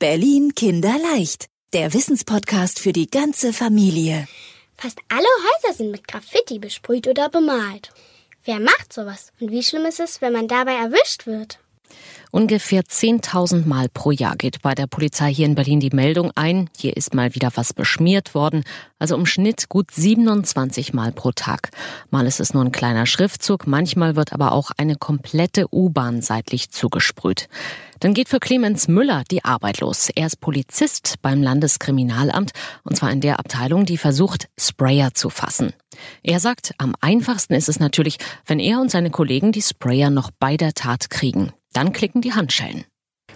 Berlin Kinderleicht, der Wissenspodcast für die ganze Familie. Fast alle Häuser sind mit Graffiti besprüht oder bemalt. Wer macht sowas? Und wie schlimm ist es, wenn man dabei erwischt wird? Ungefähr 10.000 Mal pro Jahr geht bei der Polizei hier in Berlin die Meldung ein, hier ist mal wieder was beschmiert worden, also im Schnitt gut 27 Mal pro Tag. Mal ist es nur ein kleiner Schriftzug, manchmal wird aber auch eine komplette U-Bahn seitlich zugesprüht. Dann geht für Clemens Müller die Arbeit los. Er ist Polizist beim Landeskriminalamt und zwar in der Abteilung, die versucht, Sprayer zu fassen. Er sagt, am einfachsten ist es natürlich, wenn er und seine Kollegen die Sprayer noch bei der Tat kriegen. Dann klicken die Handschellen.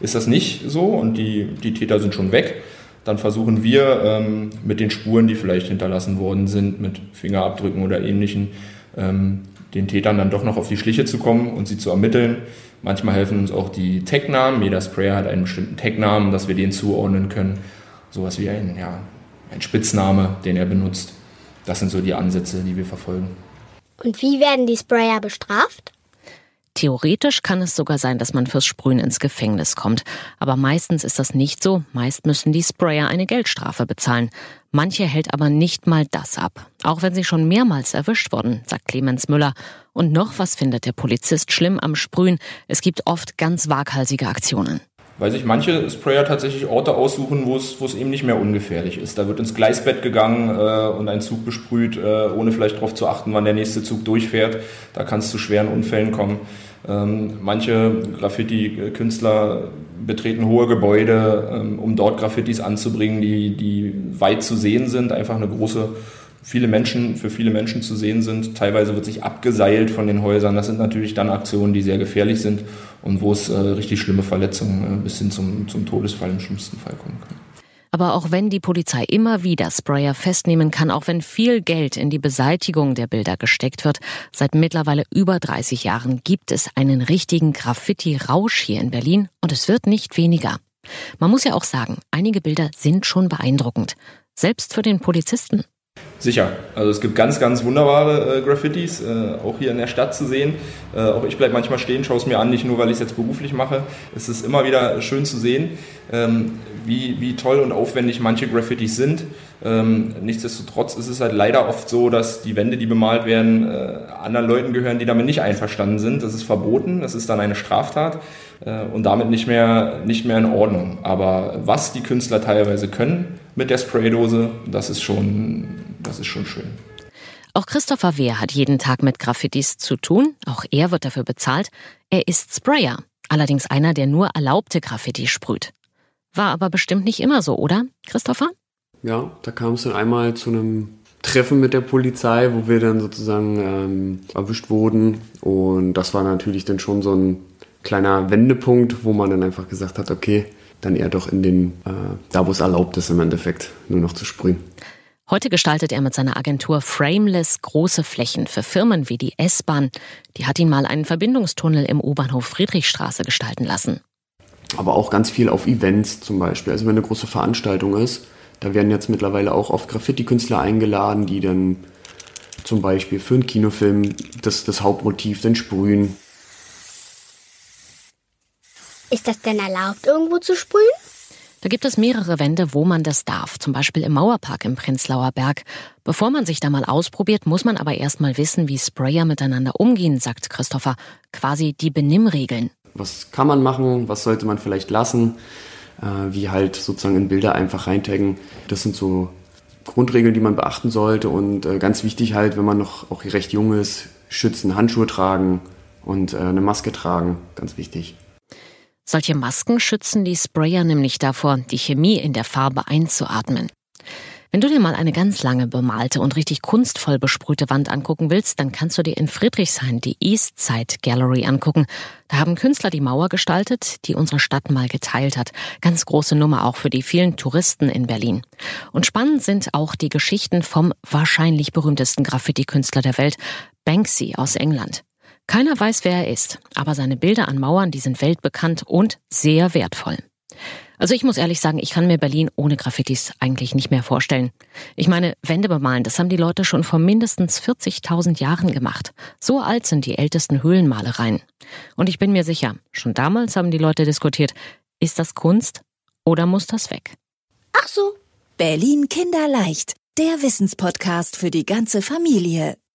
Ist das nicht so und die, die Täter sind schon weg, dann versuchen wir ähm, mit den Spuren, die vielleicht hinterlassen worden sind, mit Fingerabdrücken oder ähnlichen, ähm, den Tätern dann doch noch auf die Schliche zu kommen und sie zu ermitteln. Manchmal helfen uns auch die Tag-Namen. Jeder Sprayer hat einen bestimmten Tag-Namen, dass wir den zuordnen können. Sowas wie ein, ja, ein Spitzname, den er benutzt. Das sind so die Ansätze, die wir verfolgen. Und wie werden die Sprayer bestraft? Theoretisch kann es sogar sein, dass man fürs Sprühen ins Gefängnis kommt. Aber meistens ist das nicht so. Meist müssen die Sprayer eine Geldstrafe bezahlen. Manche hält aber nicht mal das ab. Auch wenn sie schon mehrmals erwischt wurden, sagt Clemens Müller. Und noch was findet der Polizist schlimm am Sprühen. Es gibt oft ganz waghalsige Aktionen weil sich manche Sprayer tatsächlich Orte aussuchen, wo es, eben nicht mehr ungefährlich ist. Da wird ins Gleisbett gegangen äh, und ein Zug besprüht, äh, ohne vielleicht darauf zu achten, wann der nächste Zug durchfährt. Da kann es zu schweren Unfällen kommen. Ähm, manche Graffiti-Künstler betreten hohe Gebäude, ähm, um dort Graffitis anzubringen, die, die weit zu sehen sind. Einfach eine große viele Menschen, für viele Menschen zu sehen sind. Teilweise wird sich abgeseilt von den Häusern. Das sind natürlich dann Aktionen, die sehr gefährlich sind und wo es äh, richtig schlimme Verletzungen äh, bis hin zum, zum Todesfall im schlimmsten Fall kommen kann. Aber auch wenn die Polizei immer wieder Sprayer festnehmen kann, auch wenn viel Geld in die Beseitigung der Bilder gesteckt wird, seit mittlerweile über 30 Jahren gibt es einen richtigen Graffiti-Rausch hier in Berlin und es wird nicht weniger. Man muss ja auch sagen, einige Bilder sind schon beeindruckend. Selbst für den Polizisten. Sicher. Also es gibt ganz, ganz wunderbare äh, Graffitis, äh, auch hier in der Stadt zu sehen. Äh, auch ich bleibe manchmal stehen, schaue es mir an, nicht nur, weil ich es jetzt beruflich mache. Es ist immer wieder schön zu sehen, ähm, wie, wie toll und aufwendig manche Graffitis sind. Ähm, nichtsdestotrotz ist es halt leider oft so, dass die Wände, die bemalt werden, äh, anderen Leuten gehören, die damit nicht einverstanden sind. Das ist verboten, das ist dann eine Straftat äh, und damit nicht mehr, nicht mehr in Ordnung. Aber was die Künstler teilweise können mit der Spraydose, das ist schon, das ist schon schön. Auch Christopher Wehr hat jeden Tag mit Graffitis zu tun. Auch er wird dafür bezahlt. Er ist Sprayer. Allerdings einer, der nur erlaubte Graffiti sprüht. War aber bestimmt nicht immer so, oder, Christopher? Ja, da kam es dann einmal zu einem Treffen mit der Polizei, wo wir dann sozusagen ähm, erwischt wurden. Und das war natürlich dann schon so ein kleiner Wendepunkt, wo man dann einfach gesagt hat, okay, dann eher doch in den, äh, da wo es erlaubt ist im Endeffekt, nur noch zu sprühen. Heute gestaltet er mit seiner Agentur Frameless große Flächen für Firmen wie die S-Bahn. Die hat ihn mal einen Verbindungstunnel im U-Bahnhof Friedrichstraße gestalten lassen. Aber auch ganz viel auf Events zum Beispiel. Also wenn eine große Veranstaltung ist, da werden jetzt mittlerweile auch oft Graffiti-Künstler eingeladen, die dann zum Beispiel für einen Kinofilm das, das Hauptmotiv dann sprühen. Ist das denn erlaubt, irgendwo zu sprühen? Da gibt es mehrere Wände, wo man das darf, zum Beispiel im Mauerpark im Prenzlauer Berg. Bevor man sich da mal ausprobiert, muss man aber erst mal wissen, wie Sprayer miteinander umgehen, sagt Christopher. Quasi die Benimmregeln. Was kann man machen, was sollte man vielleicht lassen? äh, wie halt sozusagen in Bilder einfach reintaggen. Das sind so Grundregeln, die man beachten sollte und äh, ganz wichtig halt, wenn man noch auch recht jung ist, schützen, Handschuhe tragen und äh, eine Maske tragen, ganz wichtig. Solche Masken schützen die Sprayer nämlich davor, die Chemie in der Farbe einzuatmen. Wenn du dir mal eine ganz lange bemalte und richtig kunstvoll besprühte Wand angucken willst, dann kannst du dir in Friedrichshain die East Side Gallery angucken. Da haben Künstler die Mauer gestaltet, die unsere Stadt mal geteilt hat. Ganz große Nummer auch für die vielen Touristen in Berlin. Und spannend sind auch die Geschichten vom wahrscheinlich berühmtesten Graffiti-Künstler der Welt, Banksy aus England. Keiner weiß, wer er ist, aber seine Bilder an Mauern, die sind weltbekannt und sehr wertvoll. Also ich muss ehrlich sagen, ich kann mir Berlin ohne Graffitis eigentlich nicht mehr vorstellen. Ich meine, Wände bemalen, das haben die Leute schon vor mindestens 40.000 Jahren gemacht. So alt sind die ältesten Höhlenmalereien. Und ich bin mir sicher, schon damals haben die Leute diskutiert, ist das Kunst Oder muss das weg? Ach so. Berlin Kinderleicht, der Wissenspodcast für die ganze Familie.